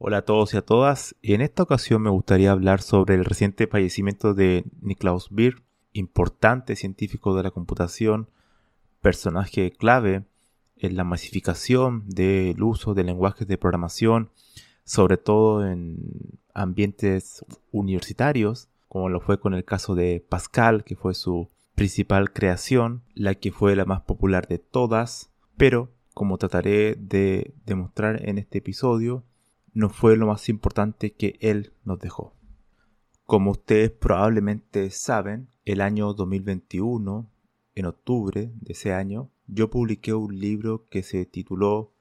Hola a todos y a todas. En esta ocasión me gustaría hablar sobre el reciente fallecimiento de Niklaus Beer, importante científico de la computación, personaje clave en la masificación del uso de lenguajes de programación, sobre todo en ambientes universitarios, como lo fue con el caso de Pascal, que fue su principal creación, la que fue la más popular de todas, pero como trataré de demostrar en este episodio, no fue lo más importante que él nos dejó. Como ustedes probablemente saben, el año 2021, en octubre de ese año, yo publiqué un libro que se tituló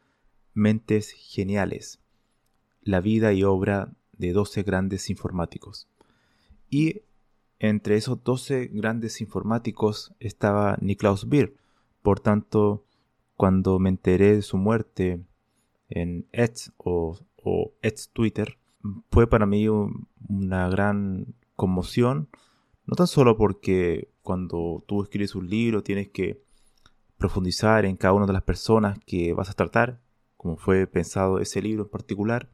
Mentes Geniales, la vida y obra de 12 grandes informáticos. Y entre esos 12 grandes informáticos estaba Niklaus Beer. Por tanto, cuando me enteré de su muerte en X o ex Twitter, fue para mí una gran conmoción, no tan solo porque cuando tú escribes un libro tienes que profundizar en cada una de las personas que vas a tratar, como fue pensado ese libro en particular,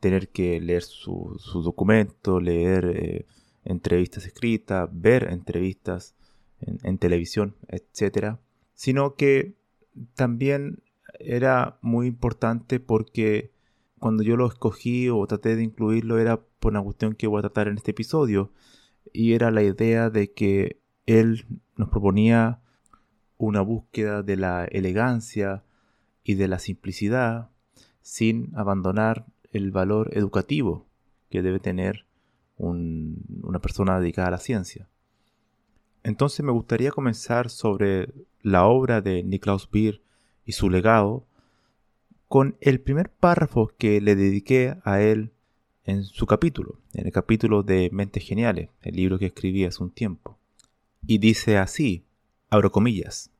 tener que leer su, documento, leer eh, entrevistas escritas, ver entrevistas en, en televisión, etc. Sino que también era muy importante porque cuando yo lo escogí o traté de incluirlo era por una cuestión que voy a tratar en este episodio. Y era la idea de que él nos proponía una búsqueda de la elegancia y de la simplicidad sin abandonar el valor educativo que debe tener una persona dedicada a la ciencia. Entonces me gustaría comenzar sobre la obra de Niklaus Beer y su legado con el primer párrafo que le dediqué a él en su capítulo, en el capítulo de Mentes Geniales, el libro que escribí hace un tiempo. Y dice así, abro comillas,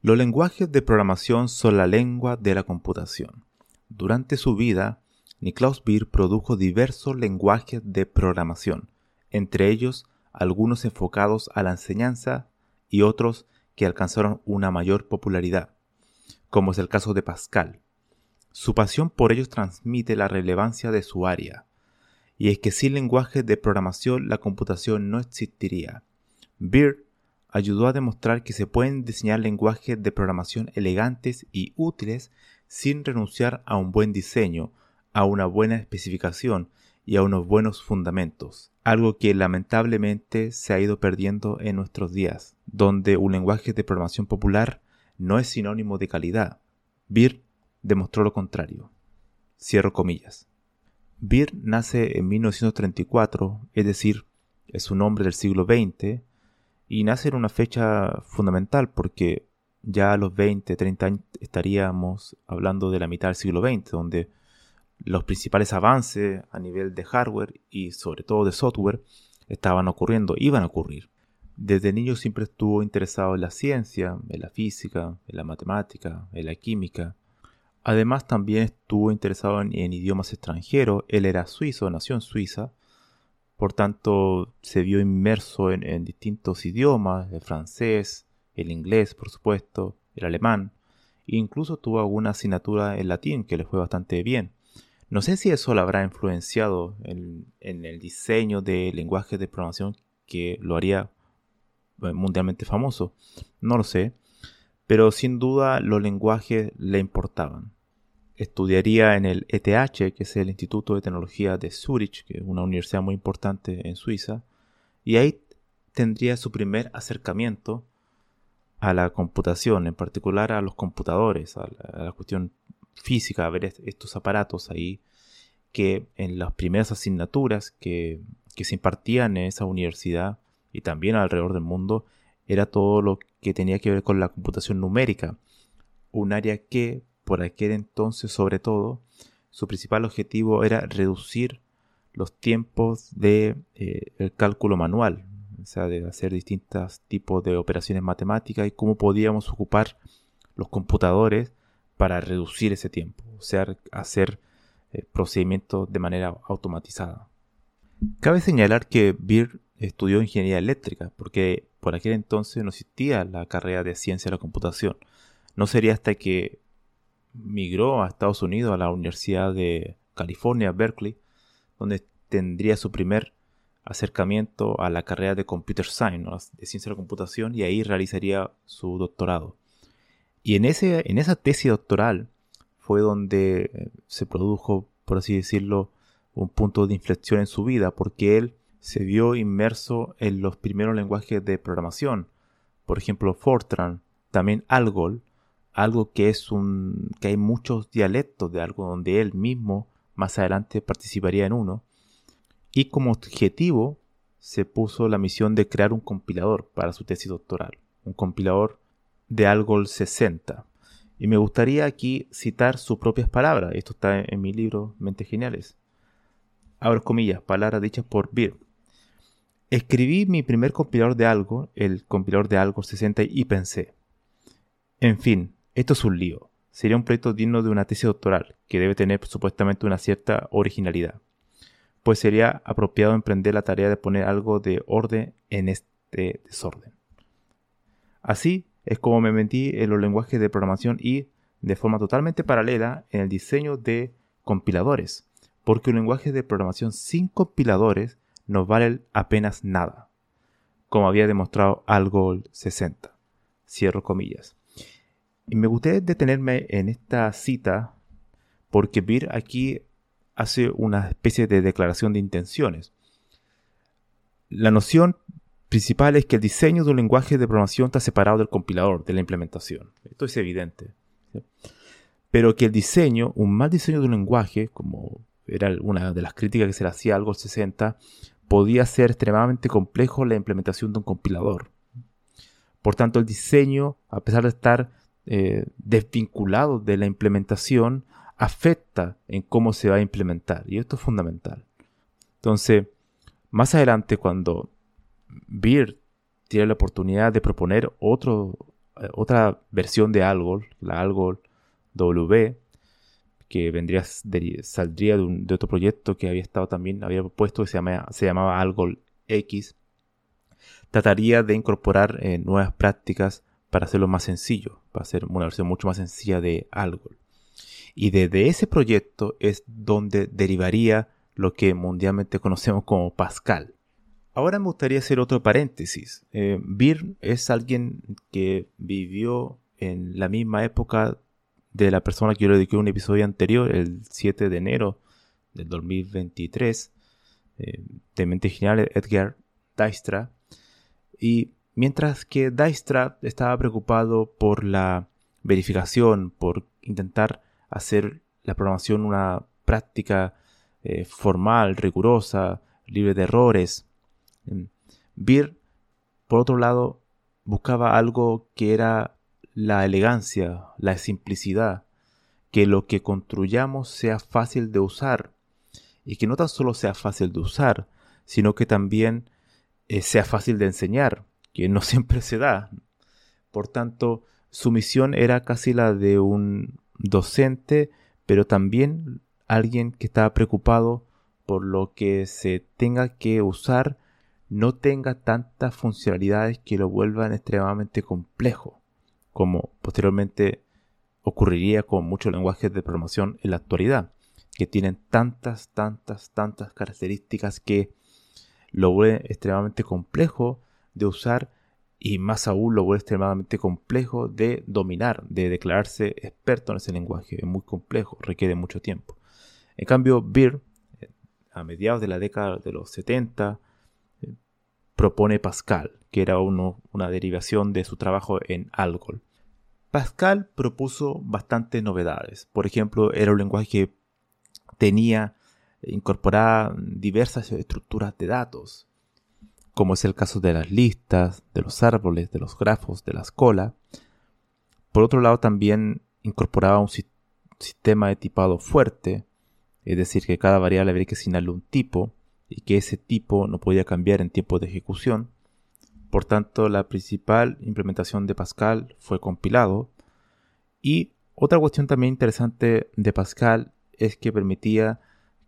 los lenguajes de programación son la lengua de la computación. Durante su vida, Niklaus Beer produjo diversos lenguajes de programación, entre ellos algunos enfocados a la enseñanza y otros que alcanzaron una mayor popularidad, como es el caso de Pascal, su pasión por ellos transmite la relevancia de su área, y es que sin lenguajes de programación la computación no existiría. Beard ayudó a demostrar que se pueden diseñar lenguajes de programación elegantes y útiles sin renunciar a un buen diseño, a una buena especificación y a unos buenos fundamentos, algo que lamentablemente se ha ido perdiendo en nuestros días, donde un lenguaje de programación popular no es sinónimo de calidad. Demostró lo contrario. Cierro comillas. Beer nace en 1934, es decir, es un hombre del siglo XX, y nace en una fecha fundamental porque ya a los 20, 30 años estaríamos hablando de la mitad del siglo XX, donde los principales avances a nivel de hardware y sobre todo de software estaban ocurriendo, iban a ocurrir. Desde niño siempre estuvo interesado en la ciencia, en la física, en la matemática, en la química, Además también estuvo interesado en, idiomas extranjeros. Él era suizo, nació en Suiza. Por tanto, se vio inmerso en, distintos idiomas, el francés, el inglés, por supuesto, el alemán. E incluso tuvo alguna asignatura en latín que le fue bastante bien. No sé si eso le habrá influenciado en, en el diseño de lenguajes de programación que lo haría eh, mundialmente famoso. No lo sé pero sin duda los lenguajes le importaban. estudiaría en el ETH, que es el Instituto de Tecnología de Zurich, que es una universidad muy importante en Suiza, y ahí tendría su primer acercamiento a la computación, en particular a los computadores, a la, cuestión física, a ver estos aparatos ahí, que en las primeras asignaturas que, que se impartían en esa universidad y también alrededor del mundo, era todo lo que tenía que ver con la computación numérica, un área que por aquel entonces sobre todo su principal objetivo era reducir los tiempos de eh, cálculo manual, o sea, de hacer distintos tipos de operaciones matemáticas y cómo podíamos ocupar los computadores para reducir ese tiempo, o sea, hacer eh, procedimientos de manera automatizada. Cabe señalar que Beer estudió ingeniería eléctrica, porque por aquel entonces no existía la carrera de ciencia de la computación. No sería hasta que migró a Estados Unidos, a la Universidad de California, Berkeley, donde tendría su primer acercamiento a la carrera de Computer Science, de ciencia de la computación, y ahí realizaría su doctorado. Y en, ese, en esa tesis doctoral fue donde se produjo, por así decirlo, un punto de inflexión en su vida, porque él se vio inmerso en los primeros lenguajes de programación, por ejemplo Fortran, también Algol, algo que es un que hay muchos dialectos de algo donde él mismo más adelante participaría en uno y como objetivo se puso la misión de crear un compilador para su tesis doctoral, un compilador de Algol 60. Y me gustaría aquí citar sus propias palabras, esto está en mi libro Mentes Geniales. Abro comillas, palabras dichas por Beer. Escribí mi primer compilador de algo, el compilador de Algol 60, y pensé, en fin, esto es un lío. Sería un proyecto digno de una tesis doctoral, que debe tener supuestamente una cierta originalidad. Pues sería apropiado emprender la tarea de poner algo de orden en este desorden. Así es como me metí en los lenguajes de programación y, de forma totalmente paralela, en el diseño de compiladores, porque un lenguaje de programación sin compiladores no vale apenas nada, como había demostrado Algol 60. Cierro comillas. Y me gustaría detenerme en esta cita porque Beer aquí hace una especie de declaración de intenciones. La noción principal es que el diseño de un lenguaje de programación está separado del compilador, de la implementación. Esto es evidente. Pero que el diseño, un mal diseño de un lenguaje, como era una de las críticas que se le hacía algo 60, podía ser extremadamente complejo la implementación de un compilador. Por tanto, el diseño, a pesar de estar eh, desvinculado de la implementación afecta en cómo se va a implementar. Y esto es fundamental. Entonces, más adelante, cuando Beer tiene la oportunidad de proponer eh, otra versión de Algol, la Algol W, que vendría, saldría de, otro proyecto que había estado también, había propuesto, que se, se llamaba Algol X, trataría de incorporar eh, nuevas prácticas para hacerlo más sencillo, para hacer una versión mucho más sencilla de Algol. Y desde ese proyecto es donde derivaría lo que mundialmente conocemos como Pascal. Ahora me gustaría hacer otro paréntesis. Eh, Beer es alguien que vivió en la misma época de la persona que yo le dediqué un episodio anterior, el 7 de enero del 2023, eh, de mente genial, Edgar Dijkstra. Y Mientras que Dijkstra estaba preocupado por la verificación, por intentar hacer la programación una práctica eh, formal, rigurosa, libre de errores. Mm, Beer, por otro lado, buscaba algo que era la elegancia, la simplicidad, que lo que construyamos sea fácil de usar y que no tan solo sea fácil de usar, sino que también eh, sea fácil de enseñar que no siempre se da. Por tanto, su misión era casi la de un docente, pero también alguien que estaba preocupado por lo que se tenga que usar no tenga tantas funcionalidades que lo vuelvan extremadamente complejo, como posteriormente ocurriría con muchos lenguajes de programación en la actualidad, que tienen tantas, tantas, tantas características que lo vuelven extremadamente complejo de usar y más aún lo vuelve extremadamente complejo de dominar, de declararse experto en ese lenguaje. Es muy complejo, requiere mucho tiempo. En cambio, Beer, eh, a mediados de la década de los 70, eh, propone Pascal, que era una derivación de su trabajo en Algol. Pascal propuso bastantes novedades. Por ejemplo, era un lenguaje que tenía incorporada diversas estructuras de datos, como es el caso de las listas, de los árboles, de los grafos, de la escola. Por otro lado, también incorporaba un sistema de tipado fuerte, es decir, que cada variable habría que asignarle un tipo y que ese tipo no podía cambiar en tiempo de ejecución. Por tanto, la principal implementación de Pascal fue compilado. Y otra cuestión también interesante de Pascal es que permitía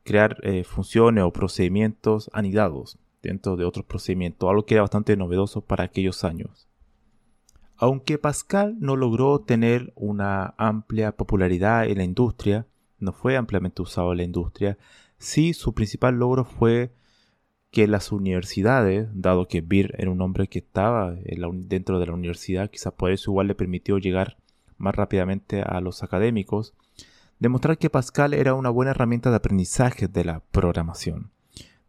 crear eh, funciones o procedimientos anidados dentro de otros procedimientos, algo que era bastante novedoso para aquellos años. Aunque Pascal no logró tener una amplia popularidad en la industria, no fue ampliamente usado en la industria, sí su principal logro fue que las universidades, dado que Beer era un hombre que estaba dentro de la universidad, quizás por eso igual le permitió llegar más rápidamente a los académicos, demostrar que Pascal era una buena herramienta de aprendizaje de la programación.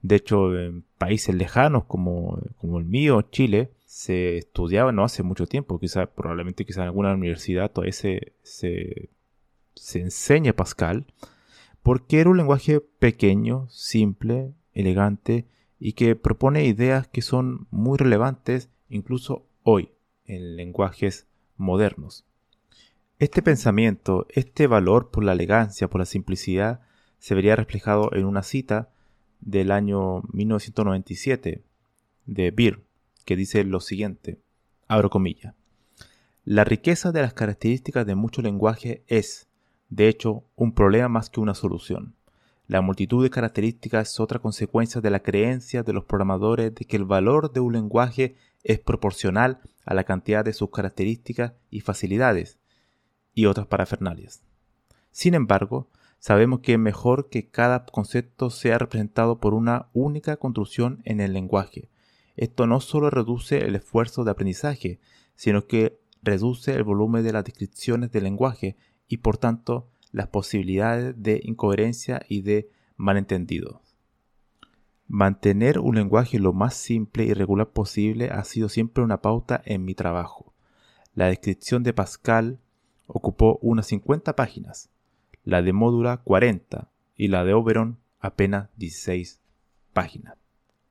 De hecho, en países lejanos como, el mío, Chile, se estudiaba no hace mucho tiempo, quizás probablemente quizás en alguna universidad todavía se enseña Pascal, porque era un lenguaje pequeño, simple, elegante y que propone ideas que son muy relevantes incluso hoy en lenguajes modernos. Este pensamiento, este valor por la elegancia, por la simplicidad, se vería reflejado en una cita del año 1997 de Beer, que dice lo siguiente, abro comillas, la riqueza de las características de muchos lenguajes es, de hecho, un problema más que una solución. La multitud de características es otra consecuencia de la creencia de los programadores de que el valor de un lenguaje es proporcional a la cantidad de sus características y facilidades, y otras parafernalias. Sin embargo, sabemos que es mejor que cada concepto sea representado por una única construcción en el lenguaje. Esto no solo reduce el esfuerzo de aprendizaje, sino que reduce el volumen de las descripciones del lenguaje y por tanto las posibilidades de incoherencia y de malentendido. Mantener un lenguaje lo más simple y regular posible ha sido siempre una pauta en mi trabajo. La descripción de Pascal ocupó unas 50 páginas la de Módula 40 y la de Oberon apenas 16 páginas.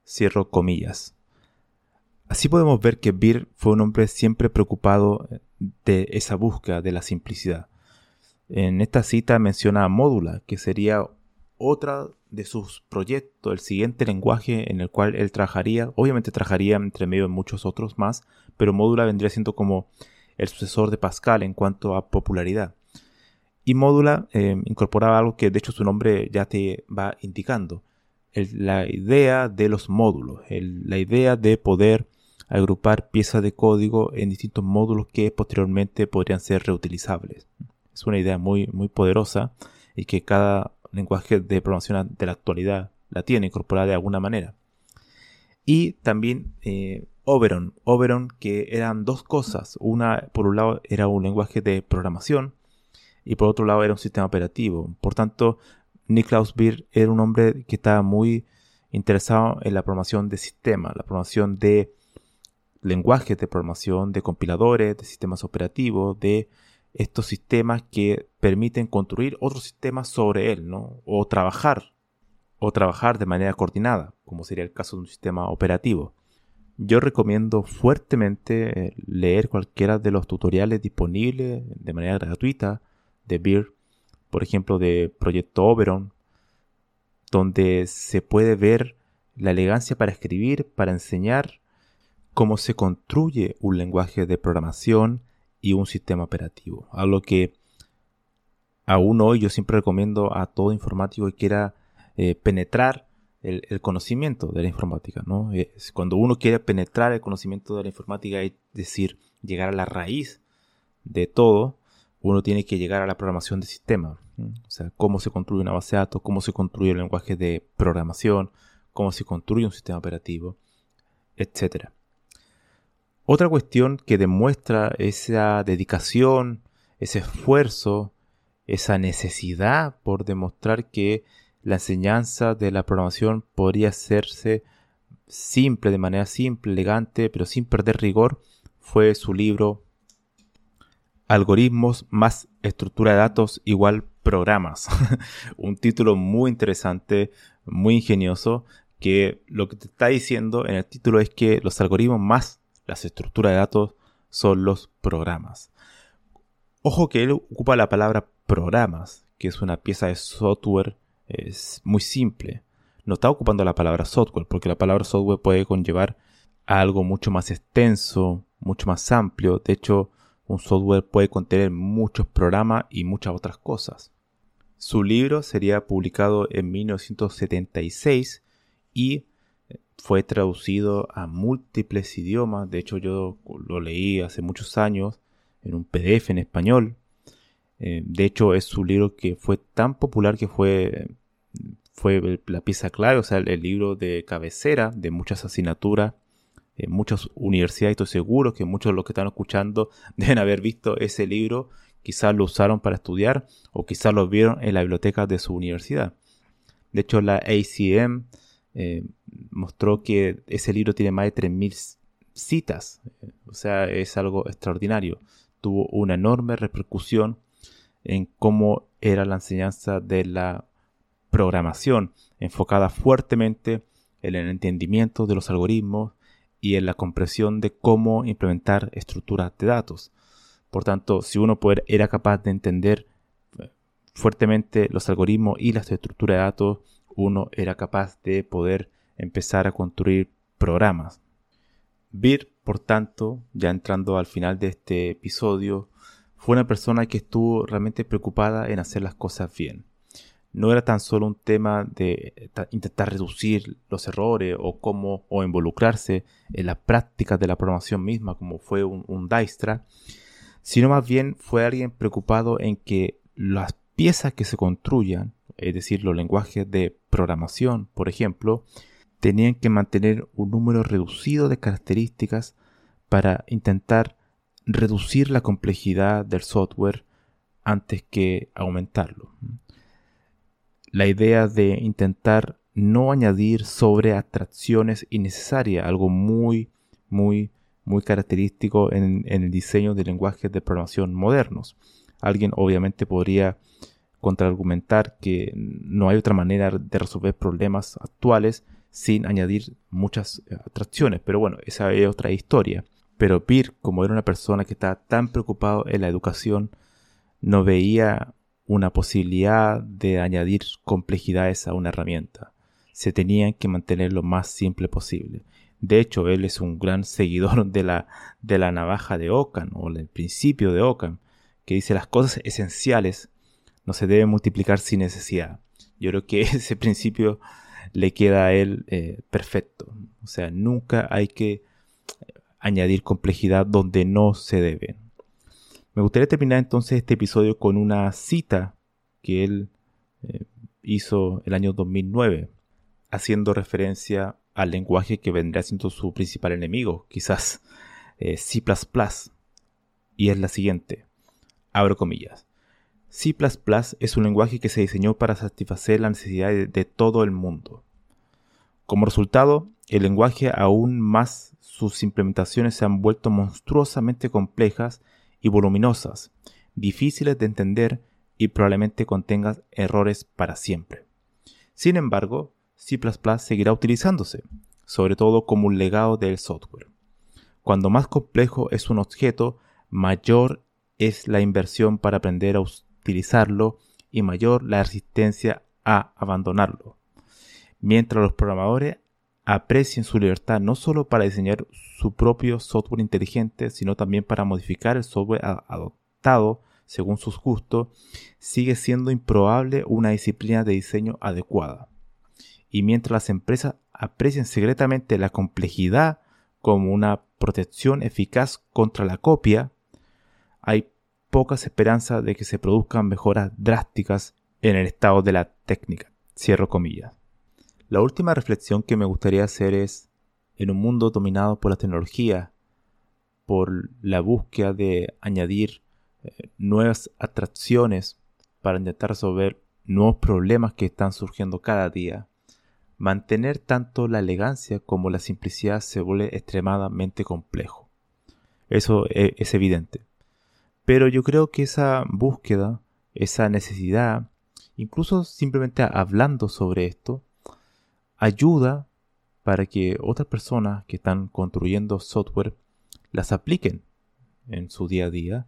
Cierro comillas. Así podemos ver que Beer fue un hombre siempre preocupado de esa búsqueda de la simplicidad. En esta cita menciona a Módula, que sería otra de sus proyectos, el siguiente lenguaje en el cual él trabajaría. Obviamente trabajaría entre medio de muchos otros más, pero Módula vendría siendo como el sucesor de Pascal en cuanto a popularidad. Y Módula eh, incorporaba algo que de hecho su nombre ya te va indicando. la idea de los módulos, la idea de poder agrupar piezas de código en distintos módulos que posteriormente podrían ser reutilizables. Es una idea muy, muy poderosa y que cada lenguaje de programación de la actualidad la tiene incorporada de alguna manera. Y también eh, Oberon. Oberon que eran dos cosas. Una, por un lado, era un lenguaje de programación y por otro lado era un sistema operativo. Por tanto, Niklaus Beer era un hombre que estaba muy interesado en la programación de sistemas, la programación de lenguajes de programación, de compiladores, de sistemas operativos, de estos sistemas que permiten construir otros sistemas sobre él, ¿no? O trabajar, o trabajar de manera coordinada, como sería el caso de un sistema operativo. Yo recomiendo fuertemente eh, leer cualquiera de los tutoriales disponibles de manera gratuita de Beer, por ejemplo, de Proyecto Oberon, donde se puede ver la elegancia para escribir, para enseñar cómo se construye un lenguaje de programación y un sistema operativo. Algo que aún hoy yo siempre recomiendo a todo informático que quiera eh, penetrar el, conocimiento de la informática. cuando uno quiere penetrar el conocimiento de la informática, es decir, llegar a la raíz de todo, uno tiene que llegar a la programación de sistema. O sea, cómo se construye una base de datos, cómo se construye el lenguaje de programación, cómo se construye un sistema operativo, etc. Otra cuestión que demuestra esa dedicación, ese esfuerzo, esa necesidad por demostrar que la enseñanza de la programación podría hacerse simple, de manera simple, elegante, pero sin perder rigor, fue su libro Algoritmos más estructura de datos igual programas. Un título muy interesante, muy ingenioso, que lo que te está diciendo en el título es que los algoritmos más las estructuras de datos son los programas. Ojo que él ocupa la palabra programas, que es una pieza de software es muy simple. No está ocupando la palabra software, porque la palabra software puede conllevar a algo mucho más extenso, mucho más amplio. De hecho, un software puede contener muchos programas y muchas otras cosas. Su libro sería publicado en 1976 y fue traducido a múltiples idiomas. De hecho, yo lo leí hace muchos años en un PDF en español. Eh, de hecho, es un libro que fue tan popular que fue, fue la pieza clave, o sea, el, libro de cabecera de muchas asignaturas en muchas universidades. Estoy seguro que muchos de los que están escuchando deben haber visto ese libro, quizás lo usaron para estudiar o quizás lo vieron en la biblioteca de su universidad. De hecho, la ACM eh, mostró que ese libro tiene más de 3.000 citas, o sea, es algo extraordinario. Tuvo una enorme repercusión en cómo era la enseñanza de la programación, enfocada fuertemente en el entendimiento de los algoritmos y en la comprensión de cómo implementar estructuras de datos. Por tanto, si uno era capaz de entender eh, fuertemente los algoritmos y las estructuras de datos, uno era capaz de poder empezar a construir programas. Bir, por tanto, ya entrando al final de este episodio, fue una persona que estuvo realmente preocupada en hacer las cosas bien. No era tan solo un tema de intentar reducir los errores o cómo o involucrarse en las prácticas de la programación misma, como fue un, un Dijkstra, sino más bien fue alguien preocupado en que las piezas que se construyan, es decir, los lenguajes de programación, por ejemplo, tenían que mantener un número reducido de características para intentar reducir la complejidad del software antes que aumentarlo. La idea de intentar no añadir sobre atracciones innecesarias, algo muy, muy, muy característico en, el diseño de lenguajes de programación modernos. Alguien obviamente podría contraargumentar que no hay otra manera de resolver problemas actuales sin añadir muchas atracciones, pero bueno, esa es otra historia. Pero Peer, como era una persona que estaba tan preocupado en la educación, no veía una posibilidad de añadir complejidades a una herramienta. Se tenían que mantener lo más simple posible. De hecho, él es un gran seguidor de la, de la navaja de Ockham o del principio de Ockham, que dice las cosas esenciales no se deben multiplicar sin necesidad. Yo creo que ese principio le queda a él eh, perfecto. O sea, nunca hay que añadir complejidad donde no se debe. Me gustaría terminar entonces este episodio con una cita que él eh, hizo el año 2009, haciendo referencia al lenguaje que vendrá siendo su principal enemigo, quizás eh, C ⁇ y es la siguiente, abro comillas. C ⁇ es un lenguaje que se diseñó para satisfacer las necesidades de todo el mundo. Como resultado, el lenguaje aún más sus implementaciones se han vuelto monstruosamente complejas y voluminosas, difíciles de entender y probablemente contengan errores para siempre. Sin embargo, C ⁇ seguirá utilizándose, sobre todo como un legado del software. Cuando más complejo es un objeto, mayor es la inversión para aprender a utilizarlo y mayor la resistencia a abandonarlo. Mientras los programadores aprecien su libertad no solo para diseñar su propio software inteligente, sino también para modificar el software adoptado según sus gustos, sigue siendo improbable una disciplina de diseño adecuada. Y mientras las empresas aprecian secretamente la complejidad como una protección eficaz contra la copia, hay pocas esperanzas de que se produzcan mejoras drásticas en el estado de la técnica. Cierro comillas. La última reflexión que me gustaría hacer es, en un mundo dominado por la tecnología, por la búsqueda de añadir eh, nuevas atracciones para intentar resolver nuevos problemas que están surgiendo cada día. Mantener tanto la elegancia como la simplicidad se vuelve extremadamente complejo. Eso e, es evidente. Pero yo creo que esa búsqueda, esa necesidad, incluso simplemente hablando sobre esto, ayuda para que otras personas que están construyendo software las apliquen en su día a día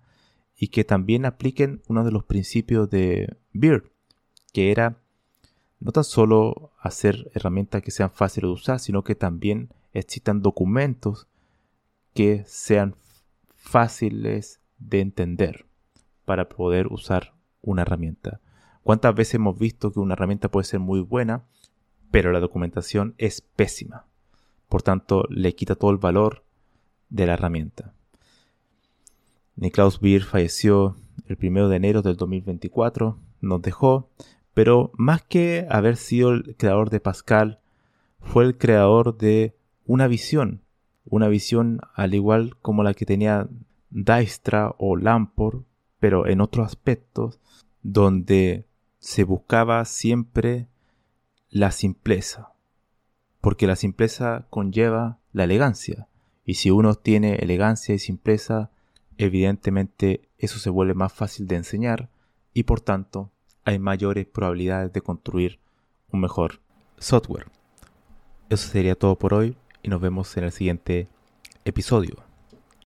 y que también apliquen uno de los principios de Beard, que era no tan solo hacer herramientas que sean fáciles de usar, sino que también existan documentos que sean fáciles de entender para poder usar una herramienta. ¿Cuántas veces hemos visto que una herramienta puede ser muy buena, pero la documentación es pésima? Por tanto, le quita todo el valor de la herramienta. Niklaus Beer falleció el 1 de enero del 2024, nos dejó, pero más que haber sido el creador de Pascal, fue el creador de una visión, una visión al igual como la que tenía Dijkstra o Lamport, pero en otros aspectos, donde se buscaba siempre la simpleza, porque la simpleza conlleva la elegancia, y si uno tiene elegancia y simpleza, evidentemente eso se vuelve más fácil de enseñar y por tanto hay mayores probabilidades de construir un mejor software. Eso sería todo por hoy y nos vemos en el siguiente episodio.